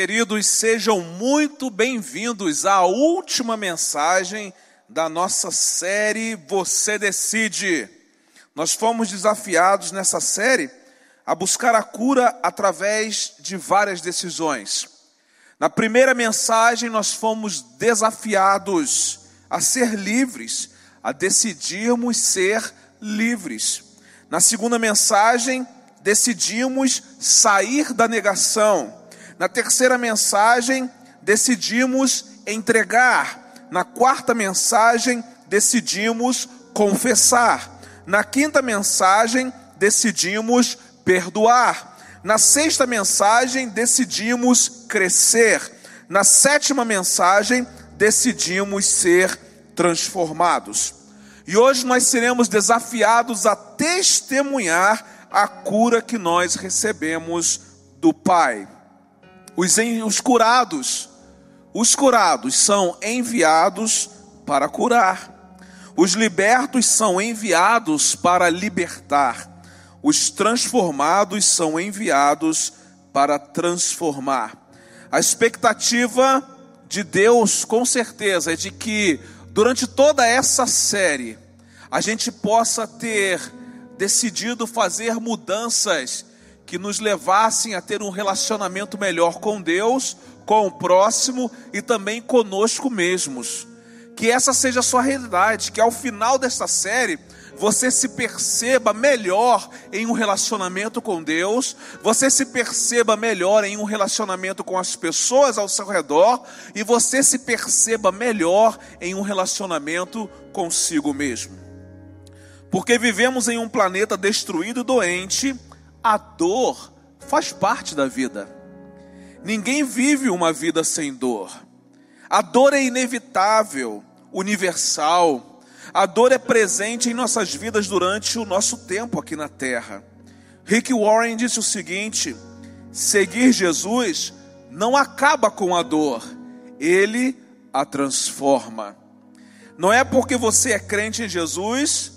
Queridos, sejam muito bem-vindos à última mensagem da nossa série Você Decide. Nós fomos desafiados nessa série a buscar a cura através de várias decisões. Na primeira mensagem, nós fomos desafiados a ser livres, a decidirmos ser livres. Na segunda mensagem, decidimos sair da negação na terceira mensagem, decidimos entregar. Na quarta mensagem, decidimos confessar. Na quinta mensagem, decidimos perdoar. Na sexta mensagem, decidimos crescer. Na sétima mensagem, decidimos ser transformados. E hoje nós seremos desafiados a testemunhar a cura que nós recebemos do Pai. Os, os curados, os curados são enviados para curar. Os libertos são enviados para libertar. Os transformados são enviados para transformar. A expectativa de Deus, com certeza, é de que durante toda essa série a gente possa ter decidido fazer mudanças que nos levassem a ter um relacionamento melhor com Deus, com o próximo e também conosco mesmos. Que essa seja a sua realidade, que ao final desta série você se perceba melhor em um relacionamento com Deus, você se perceba melhor em um relacionamento com as pessoas ao seu redor e você se perceba melhor em um relacionamento consigo mesmo. Porque vivemos em um planeta destruído e doente a dor faz parte da vida. Ninguém vive uma vida sem dor. A dor é inevitável, universal. A dor é presente em nossas vidas durante o nosso tempo aqui na terra. Rick Warren disse o seguinte: seguir Jesus não acaba com a dor, ele a transforma. Não é porque você é crente em Jesus,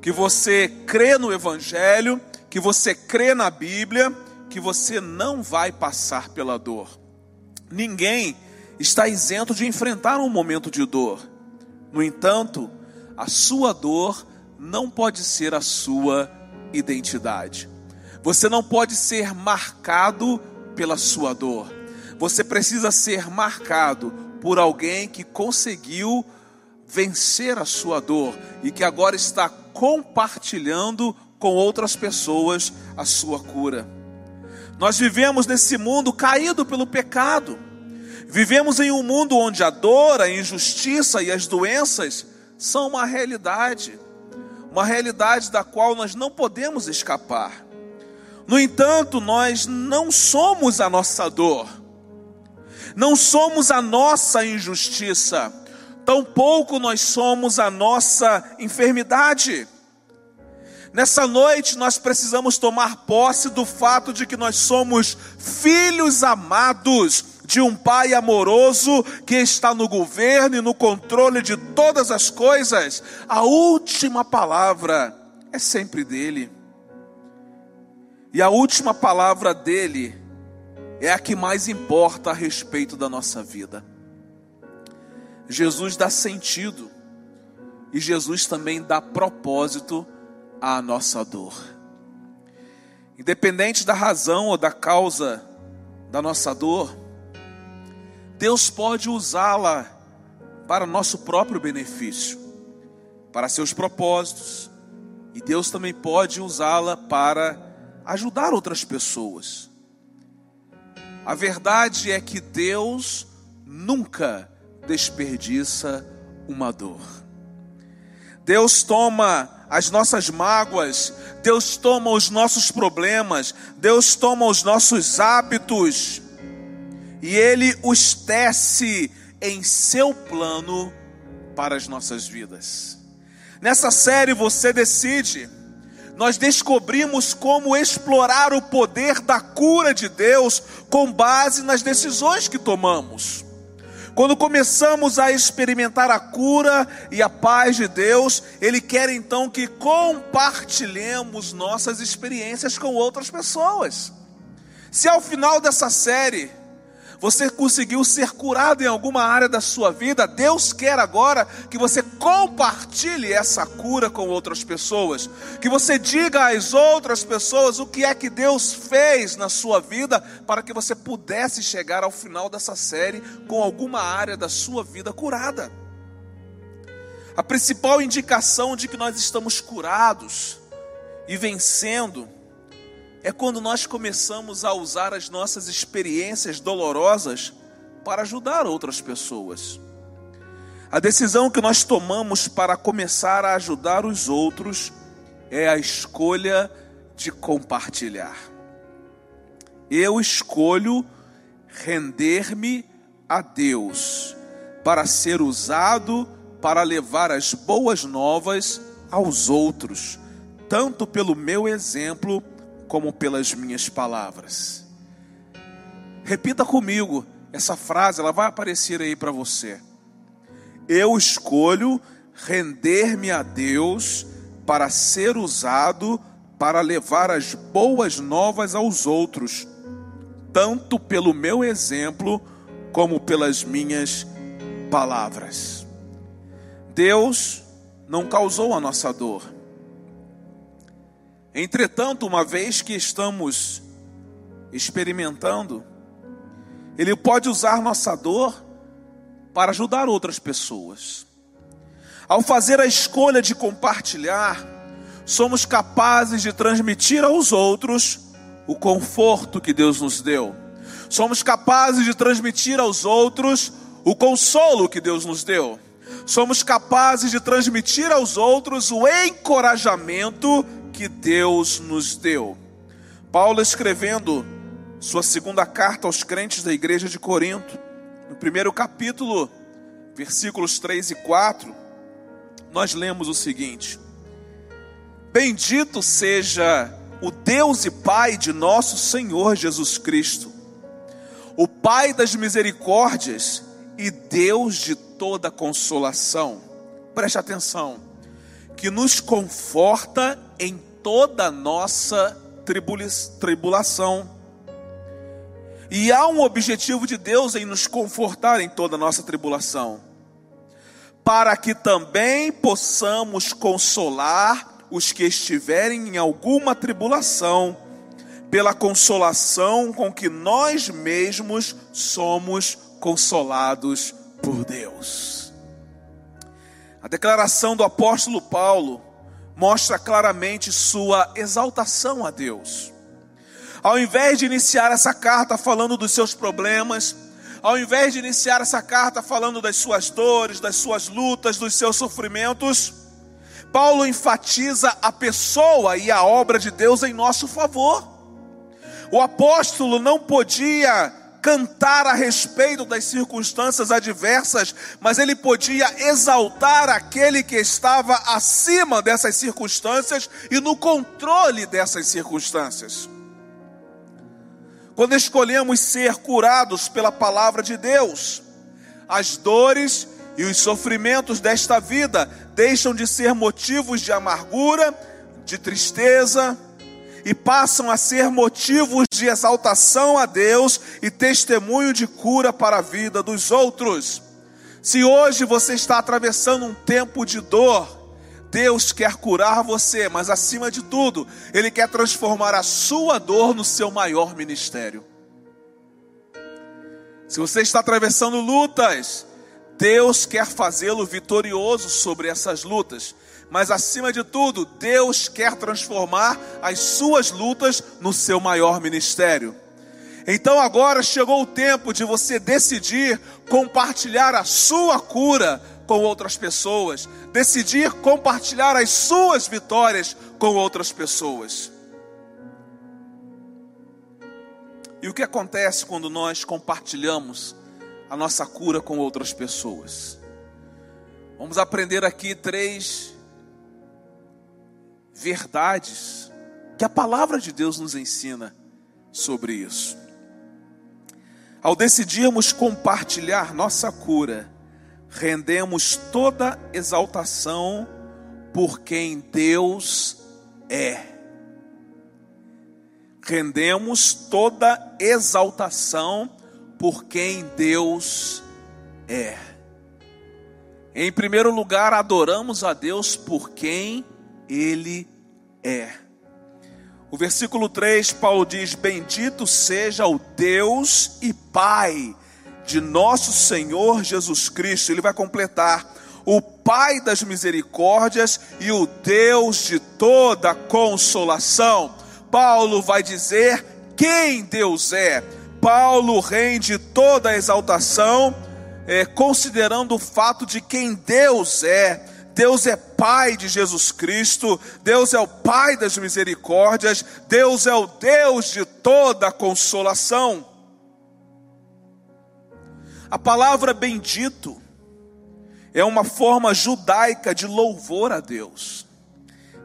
que você crê no Evangelho, que você crê na Bíblia, que você não vai passar pela dor. Ninguém está isento de enfrentar um momento de dor. No entanto, a sua dor não pode ser a sua identidade. Você não pode ser marcado pela sua dor. Você precisa ser marcado por alguém que conseguiu vencer a sua dor e que agora está compartilhando com outras pessoas a sua cura. Nós vivemos nesse mundo caído pelo pecado. Vivemos em um mundo onde a dor, a injustiça e as doenças são uma realidade, uma realidade da qual nós não podemos escapar. No entanto, nós não somos a nossa dor, não somos a nossa injustiça, tampouco nós somos a nossa enfermidade. Nessa noite nós precisamos tomar posse do fato de que nós somos filhos amados de um Pai amoroso que está no governo e no controle de todas as coisas. A última palavra é sempre dele. E a última palavra dele é a que mais importa a respeito da nossa vida. Jesus dá sentido e Jesus também dá propósito a nossa dor. Independente da razão ou da causa da nossa dor, Deus pode usá-la para nosso próprio benefício, para seus propósitos, e Deus também pode usá-la para ajudar outras pessoas. A verdade é que Deus nunca desperdiça uma dor. Deus toma as nossas mágoas, Deus toma os nossos problemas, Deus toma os nossos hábitos e Ele os tece em seu plano para as nossas vidas. Nessa série você decide, nós descobrimos como explorar o poder da cura de Deus com base nas decisões que tomamos. Quando começamos a experimentar a cura e a paz de Deus, Ele quer então que compartilhemos nossas experiências com outras pessoas. Se ao final dessa série Você conseguiu ser curado em alguma área da sua vida? Deus quer agora que você compartilhe essa cura com outras pessoas, que você diga às outras pessoas o que é que Deus fez na sua vida para que você pudesse chegar ao final dessa série com alguma área da sua vida curada. A principal indicação de que nós estamos curados e vencendo é quando nós começamos a usar as nossas experiências dolorosas para ajudar outras pessoas. A decisão que nós tomamos para começar a ajudar os outros é a escolha de compartilhar. Eu escolho render-me a Deus para ser usado para levar as boas novas aos outros, tanto pelo meu exemplo como pelas minhas palavras. Repita comigo essa frase, ela vai aparecer aí para você. Eu escolho render-me a Deus para ser usado para levar as boas novas aos outros, tanto pelo meu exemplo como pelas minhas palavras. Deus não causou a nossa dor Entretanto, uma vez que estamos experimentando, Ele pode usar nossa dor para ajudar outras pessoas. Ao fazer a escolha de compartilhar, somos capazes de transmitir aos outros o conforto que Deus nos deu. Somos capazes de transmitir aos outros o consolo que Deus nos deu. Somos capazes de transmitir aos outros o encorajamento que Deus nos deu. Paulo escrevendo sua segunda carta aos crentes da igreja de Corinto, no primeiro capítulo, versículos 3 e 4, nós lemos o seguinte: Bendito seja o Deus e Pai de nosso Senhor Jesus Cristo, o Pai das misericórdias e Deus de toda consolação. Preste atenção, que nos conforta em toda nossa tribulação. E há um objetivo de Deus em nos confortar em toda nossa tribulação, para que também possamos consolar os que estiverem em alguma tribulação, pela consolação com que nós mesmos somos consolados por Deus. A declaração do apóstolo Paulo mostra claramente sua exaltação a Deus. Ao invés de iniciar essa carta falando dos seus problemas, ao invés de iniciar essa carta falando das suas dores, das suas lutas, dos seus sofrimentos, Paulo enfatiza a pessoa e a obra de Deus em nosso favor. O apóstolo não podia cantar a respeito das circunstâncias adversas, mas ele podia exaltar aquele que estava acima dessas circunstâncias e no controle dessas circunstâncias. Quando escolhemos ser curados pela palavra de Deus, as dores e os sofrimentos desta vida deixam de ser motivos de amargura, de tristeza, e passam a ser motivos de exaltação a Deus e testemunho de cura para a vida dos outros. Se hoje você está atravessando um tempo de dor, Deus quer curar você, mas acima de tudo, Ele quer transformar a sua dor no seu maior ministério. Se você está atravessando lutas, Deus quer fazê-lo vitorioso sobre essas lutas mas acima de tudo, Deus quer transformar as suas lutas no seu maior ministério. Então agora chegou o tempo de você decidir compartilhar a sua cura com outras pessoas, decidir compartilhar as suas vitórias com outras pessoas. E o que acontece quando nós compartilhamos a nossa cura com outras pessoas? Vamos aprender aqui três verdades que a palavra de Deus nos ensina sobre isso. Ao decidirmos compartilhar nossa cura, rendemos toda exaltação por quem Deus é. Rendemos toda exaltação por quem Deus é. Em primeiro lugar, adoramos a Deus por quem Ele é. O versículo 3, Paulo diz: Bendito seja o Deus e Pai de nosso Senhor Jesus Cristo. Ele vai completar: o Pai das misericórdias e o Deus de toda consolação. Paulo vai dizer quem Deus é. Paulo rende toda a exaltação, é, considerando o fato de quem Deus é. Deus é Pai de Jesus Cristo, Deus é o Pai das misericórdias, Deus é o Deus de toda consolação. A palavra bendito é uma forma judaica de louvor a Deus,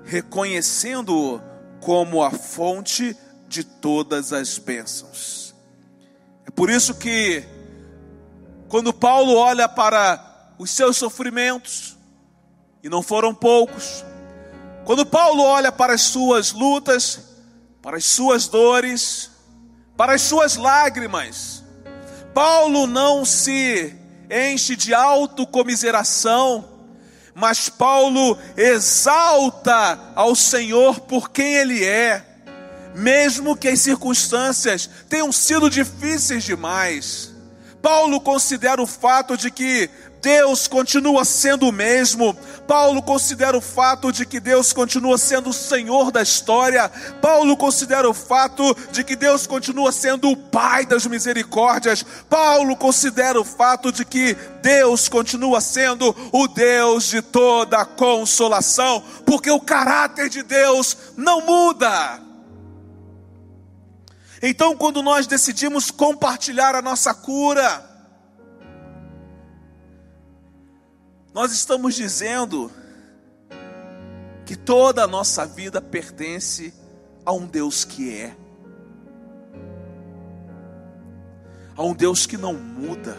reconhecendo-o como a fonte de todas as bênçãos. É por isso que, quando Paulo olha para os seus sofrimentos, e não foram poucos, quando Paulo olha para as suas lutas, para as suas dores, para as suas lágrimas, Paulo não se enche de autocomiseração, mas Paulo exalta ao Senhor por quem Ele é, mesmo que as circunstâncias tenham sido difíceis demais. Paulo considera o fato de que Deus continua sendo o mesmo. Paulo considera o fato de que Deus continua sendo o Senhor da história. Paulo considera o fato de que Deus continua sendo o Pai das misericórdias. Paulo considera o fato de que Deus continua sendo o Deus de toda consolação, porque o caráter de Deus não muda. Então, quando nós decidimos compartilhar a nossa cura, Nós estamos dizendo que toda a nossa vida pertence a um Deus que é, a um Deus que não muda.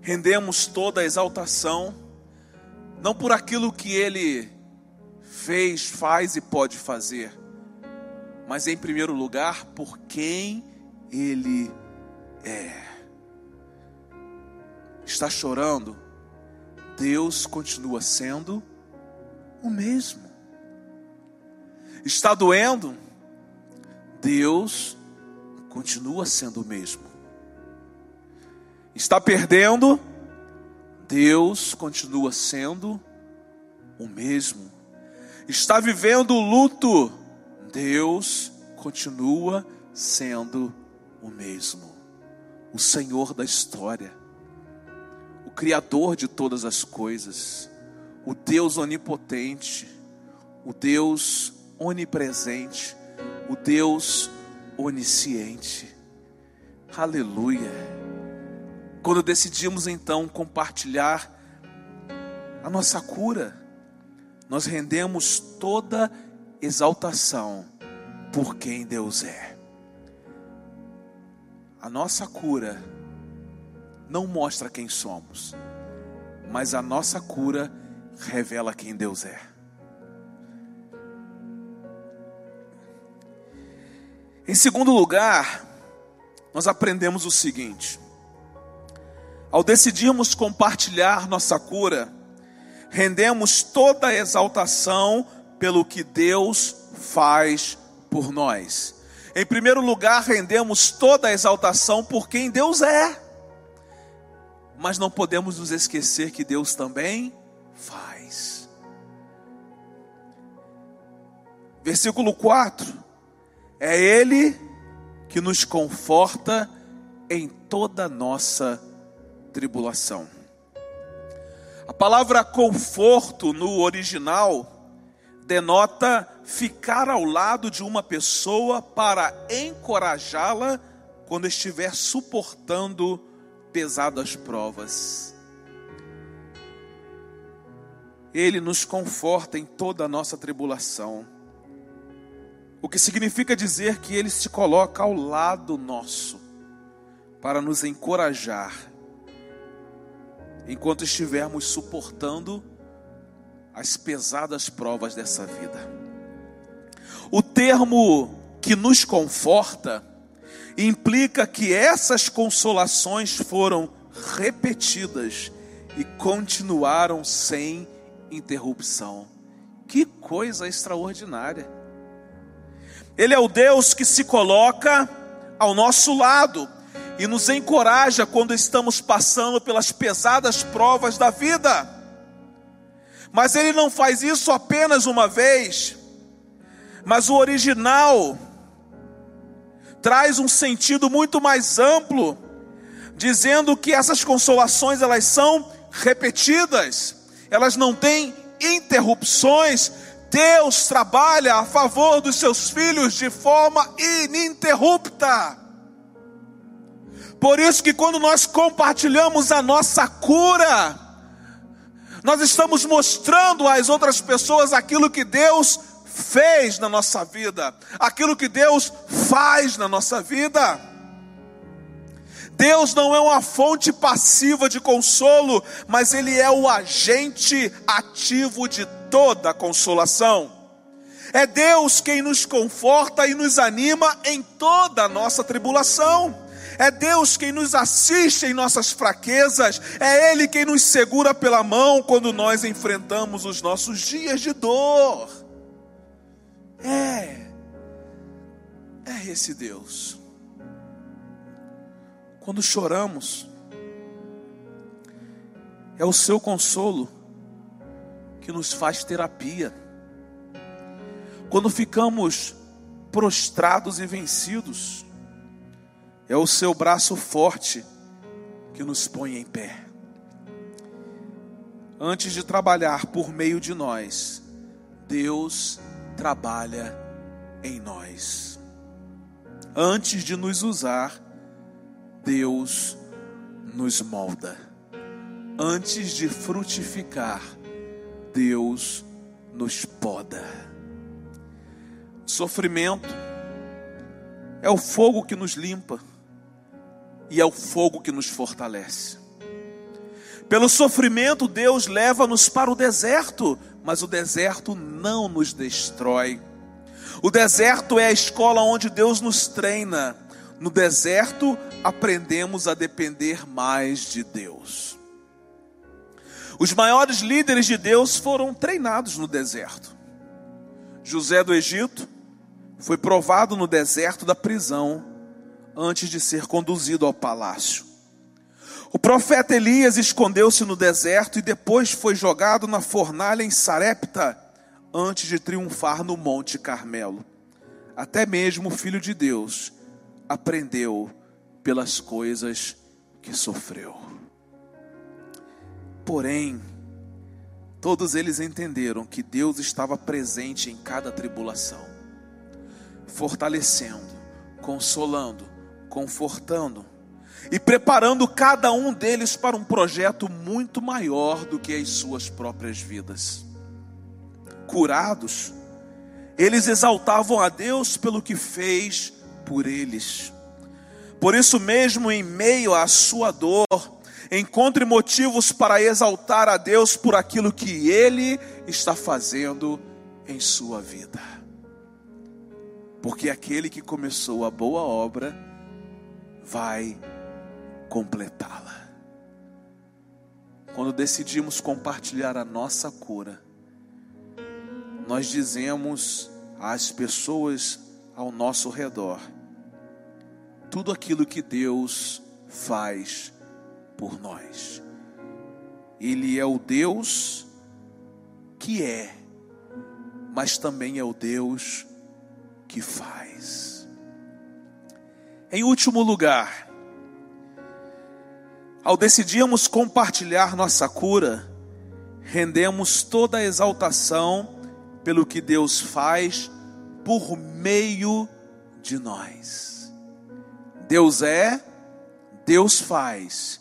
Rendemos toda a exaltação, não por aquilo que Ele fez, faz e pode fazer, mas em primeiro lugar por quem Ele é está chorando, Deus continua sendo o mesmo. Está doendo, Deus continua sendo o mesmo. Está perdendo, Deus continua sendo o mesmo. Está vivendo luto, Deus continua sendo o mesmo. O Senhor da história Criador de todas as coisas, o Deus onipotente, o Deus onipresente, o Deus onisciente. Aleluia. Quando decidimos então compartilhar a nossa cura, nós rendemos toda exaltação por quem Deus é. A nossa cura não mostra quem somos, mas a nossa cura revela quem Deus é. Em segundo lugar, nós aprendemos o seguinte: ao decidirmos compartilhar nossa cura, rendemos toda a exaltação pelo que Deus faz por nós. Em primeiro lugar, rendemos toda a exaltação por quem Deus é mas não podemos nos esquecer que Deus também faz. Versículo 4: É Ele que nos conforta em toda nossa tribulação. A palavra conforto no original denota ficar ao lado de uma pessoa para encorajá-la quando estiver suportando pesadas provas. Ele nos conforta em toda a nossa tribulação. O que significa dizer que Ele se coloca ao lado nosso para nos encorajar enquanto estivermos suportando as pesadas provas dessa vida. O termo que nos conforta implica que essas consolações foram repetidas e continuaram sem interrupção. Que coisa extraordinária! Ele é o Deus que se coloca ao nosso lado e nos encoraja quando estamos passando pelas pesadas provas da vida. Mas ele não faz isso apenas uma vez, mas o original traz um sentido muito mais amplo, dizendo que essas consolações elas são repetidas, elas não têm interrupções. Deus trabalha a favor dos seus filhos de forma ininterrupta. Por isso que quando nós compartilhamos a nossa cura, nós estamos mostrando às outras pessoas aquilo que Deus fez na nossa vida, aquilo que Deus faz na nossa vida. Deus não é uma fonte passiva de consolo, mas Ele é o agente ativo de toda consolação. É Deus quem nos conforta e nos anima em toda a nossa tribulação. É Deus quem nos assiste em nossas fraquezas. É Ele quem nos segura pela mão quando nós enfrentamos os nossos dias de dor. É, é esse Deus. Quando choramos, é o seu consolo que nos faz terapia. Quando ficamos prostrados e vencidos, é o seu braço forte que nos põe em pé. Antes de trabalhar por meio de nós, Deus trabalha em nós. Antes de nos usar, Deus nos molda. Antes de frutificar, Deus nos poda. Sofrimento é o fogo que nos limpa e é o fogo que nos fortalece. Pelo sofrimento, Deus leva-nos para o deserto, mas o deserto não nos destrói. O deserto é a escola onde Deus nos treina. No deserto, aprendemos a depender mais de Deus. Os maiores líderes de Deus foram treinados no deserto. José do Egito foi provado no deserto da prisão antes de ser conduzido ao palácio. O profeta Elias escondeu-se no deserto e depois foi jogado na fornalha em Sarepta, antes de triunfar no Monte Carmelo. Até mesmo o Filho de Deus aprendeu pelas coisas que sofreu. Porém, todos eles entenderam que Deus estava presente em cada tribulação, fortalecendo, consolando, confortando e preparando cada um deles para um projeto muito maior do que as suas próprias vidas. Curados, eles exaltavam a Deus pelo que fez por eles. Por isso mesmo, em meio à sua dor, encontre motivos para exaltar a Deus por aquilo que Ele está fazendo em sua vida. Porque aquele que começou a boa obra vai completá-la. Quando decidimos compartilhar a nossa cura, nós dizemos às pessoas ao nosso redor tudo aquilo que Deus faz por nós. Ele é o Deus que é, mas também é o Deus que faz. Em último lugar, ao decidirmos compartilhar nossa cura, rendemos toda a exaltação pelo que Deus faz por meio de nós. Deus é, Deus faz,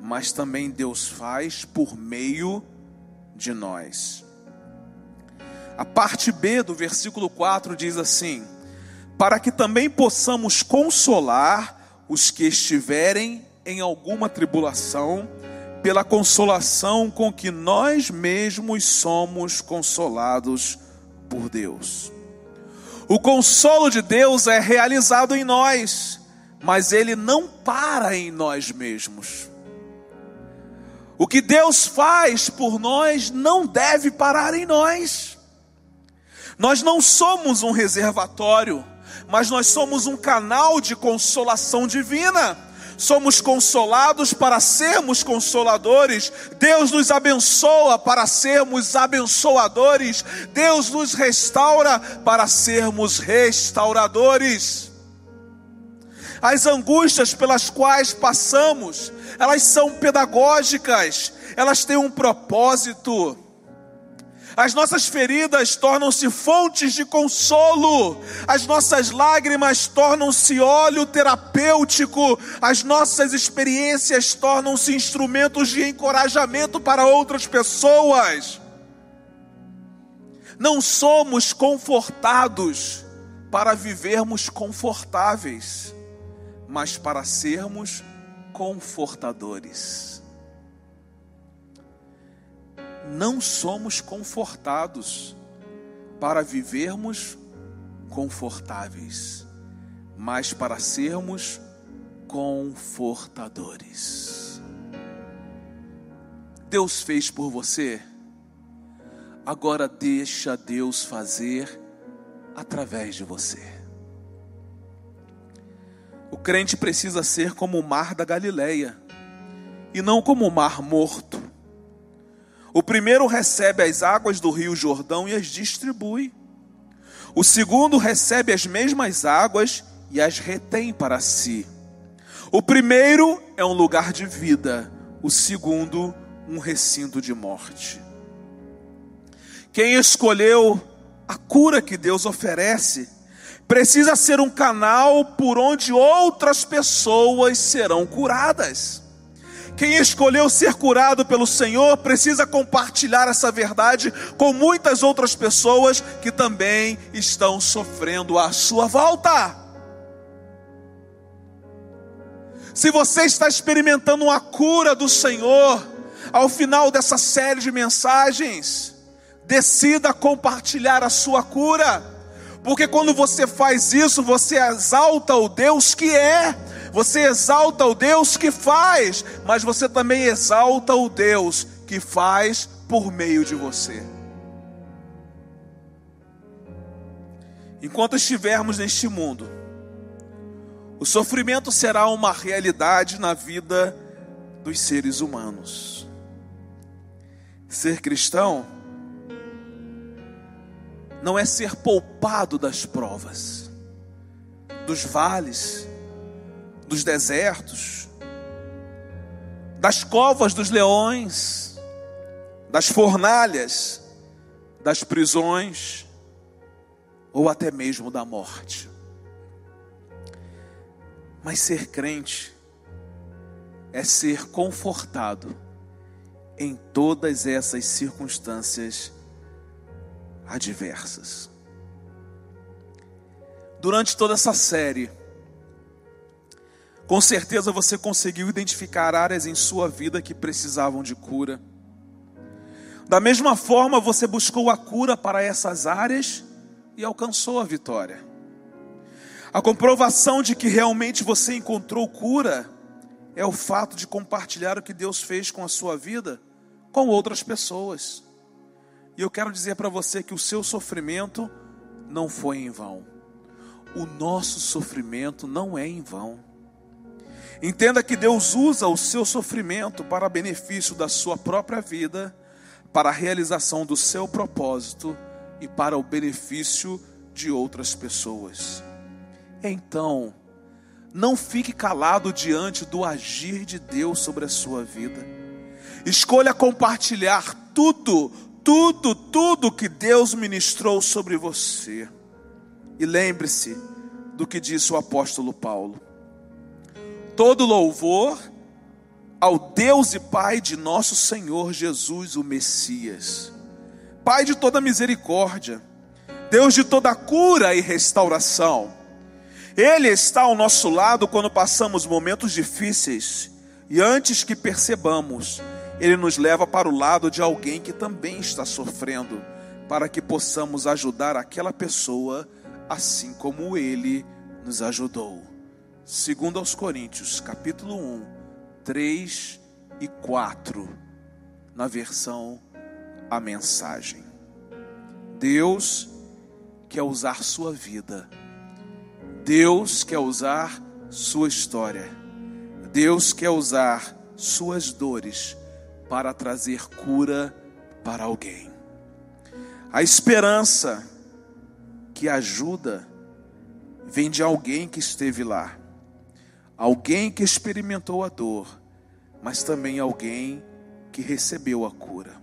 mas também Deus faz por meio de nós. A parte B do versículo 4 diz assim: Para que também possamos consolar os que estiverem em alguma tribulação, pela consolação com que nós mesmos somos consolados por Deus. O consolo de Deus é realizado em nós, mas ele não para em nós mesmos. O que Deus faz por nós não deve parar em nós. Nós não somos um reservatório, mas nós somos um canal de consolação divina. Somos consolados para sermos consoladores. Deus nos abençoa para sermos abençoadores. Deus nos restaura para sermos restauradores. As angústias pelas quais passamos, elas são pedagógicas, elas têm um propósito. As nossas feridas tornam-se fontes de consolo, as nossas lágrimas tornam-se óleo terapêutico, as nossas experiências tornam-se instrumentos de encorajamento para outras pessoas. Não somos confortados para vivermos confortáveis mas para sermos confortadores. Não somos confortados para vivermos confortáveis, mas para sermos confortadores. Deus fez por você, agora deixa Deus fazer através de você. O crente precisa ser como o mar da Galileia e não como o mar morto. O primeiro recebe as águas do rio Jordão e as distribui. O segundo recebe as mesmas águas e as retém para si. O primeiro é um lugar de vida, o segundo, um recinto de morte. Quem escolheu a cura que Deus oferece, precisa ser um canal por onde outras pessoas serão curadas. Quem escolheu ser curado pelo Senhor precisa compartilhar essa verdade com muitas outras pessoas que também estão sofrendo à sua volta. Se você está experimentando uma cura do Senhor, ao final dessa série de mensagens, decida compartilhar a sua cura porque quando você faz isso, você exalta o Deus que é, você exalta o Deus que faz, mas você também exalta o Deus que faz por meio de você. Enquanto estivermos neste mundo, o sofrimento será uma realidade na vida dos seres humanos. Ser cristão não é ser poupado das provas, dos vales, dos desertos, das covas dos leões, das fornalhas, das prisões, ou até mesmo da morte. Mas ser crente é ser confortado em todas essas circunstâncias adversas. Durante toda essa série, com certeza você conseguiu identificar áreas em sua vida que precisavam de cura. Da mesma forma, você buscou a cura para essas áreas e alcançou a vitória. A comprovação de que realmente você encontrou cura é o fato de compartilhar o que Deus fez com a sua vida com outras pessoas. E eu quero dizer para você que o seu sofrimento não foi em vão. O nosso sofrimento não é em vão. Entenda que Deus usa o seu sofrimento para benefício da sua própria vida, para a realização do seu propósito e para o benefício de outras pessoas. Então, não fique calado diante do agir de Deus sobre a sua vida. Escolha compartilhar tudo tudo, tudo que Deus ministrou sobre você. E lembre-se do que disse o apóstolo Paulo: todo louvor ao Deus e Pai de nosso Senhor Jesus, o Messias, Pai de toda misericórdia, Deus de toda cura e restauração. Ele está ao nosso lado quando passamos momentos difíceis e antes que percebamos, ele nos leva para o lado de alguém que também está sofrendo, para que possamos ajudar aquela pessoa assim como ele nos ajudou. Segundo aos Coríntios, capítulo 1, 3 e 4, na versão A Mensagem. Deus quer usar sua vida. Deus quer usar sua história. Deus quer usar suas dores para trazer cura para alguém. A esperança que ajuda vem de alguém que esteve lá, alguém que experimentou a dor, mas também alguém que recebeu a cura.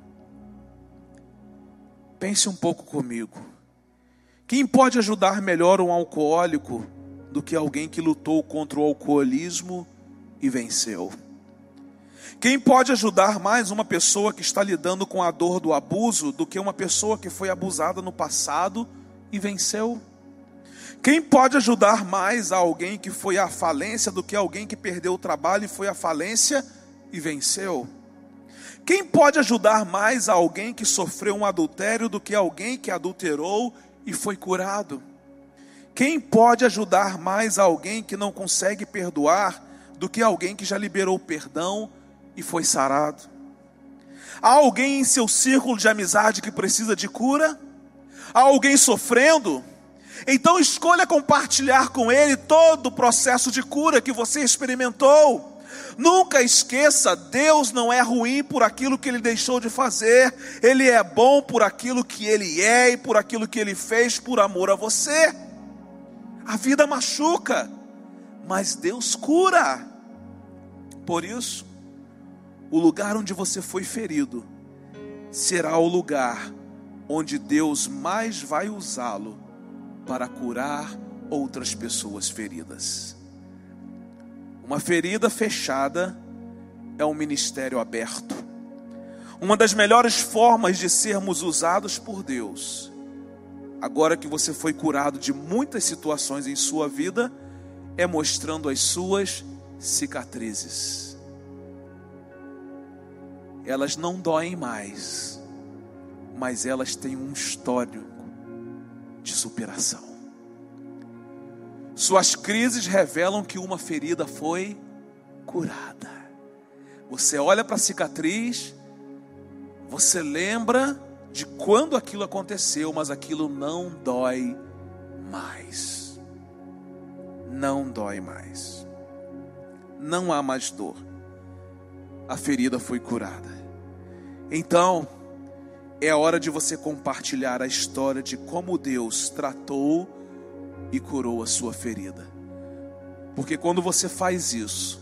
Pense um pouco comigo. Quem pode ajudar melhor um alcoólico do que alguém que lutou contra o alcoolismo e venceu? Quem pode ajudar mais uma pessoa que está lidando com a dor do abuso do que uma pessoa que foi abusada no passado e venceu? Quem pode ajudar mais a alguém que foi à falência do que alguém que perdeu o trabalho e foi à falência e venceu? Quem pode ajudar mais a alguém que sofreu um adultério do que alguém que adulterou e foi curado? Quem pode ajudar mais alguém que não consegue perdoar do que alguém que já liberou perdão e foi sarado? Há alguém em seu círculo de amizade que precisa de cura? Há alguém sofrendo? Então escolha compartilhar com ele todo o processo de cura que você experimentou. Nunca esqueça, Deus não é ruim por aquilo que ele deixou de fazer, ele é bom por aquilo que ele é e por aquilo que ele fez por amor a você. A vida machuca, mas Deus cura. Por isso, o lugar onde você foi ferido será o lugar onde Deus mais vai usá-lo para curar outras pessoas feridas. Uma ferida fechada é um ministério aberto. Uma das melhores formas de sermos usados por Deus, agora que você foi curado de muitas situações em sua vida, é mostrando as suas cicatrizes. Elas não doem mais, mas elas têm um histórico de superação. Suas crises revelam que uma ferida foi curada. Você olha para a cicatriz, você lembra de quando aquilo aconteceu, mas aquilo não dói mais. Não dói mais. Não há mais dor. A ferida foi curada. Então, é hora de você compartilhar a história de como Deus tratou e curou a sua ferida. Porque quando você faz isso,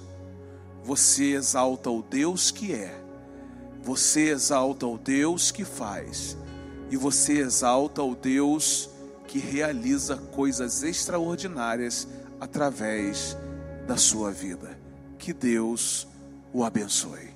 você exalta o Deus que é, você exalta o Deus que faz, e você exalta o Deus que realiza coisas extraordinárias através da sua vida. Que Deus o abençoe.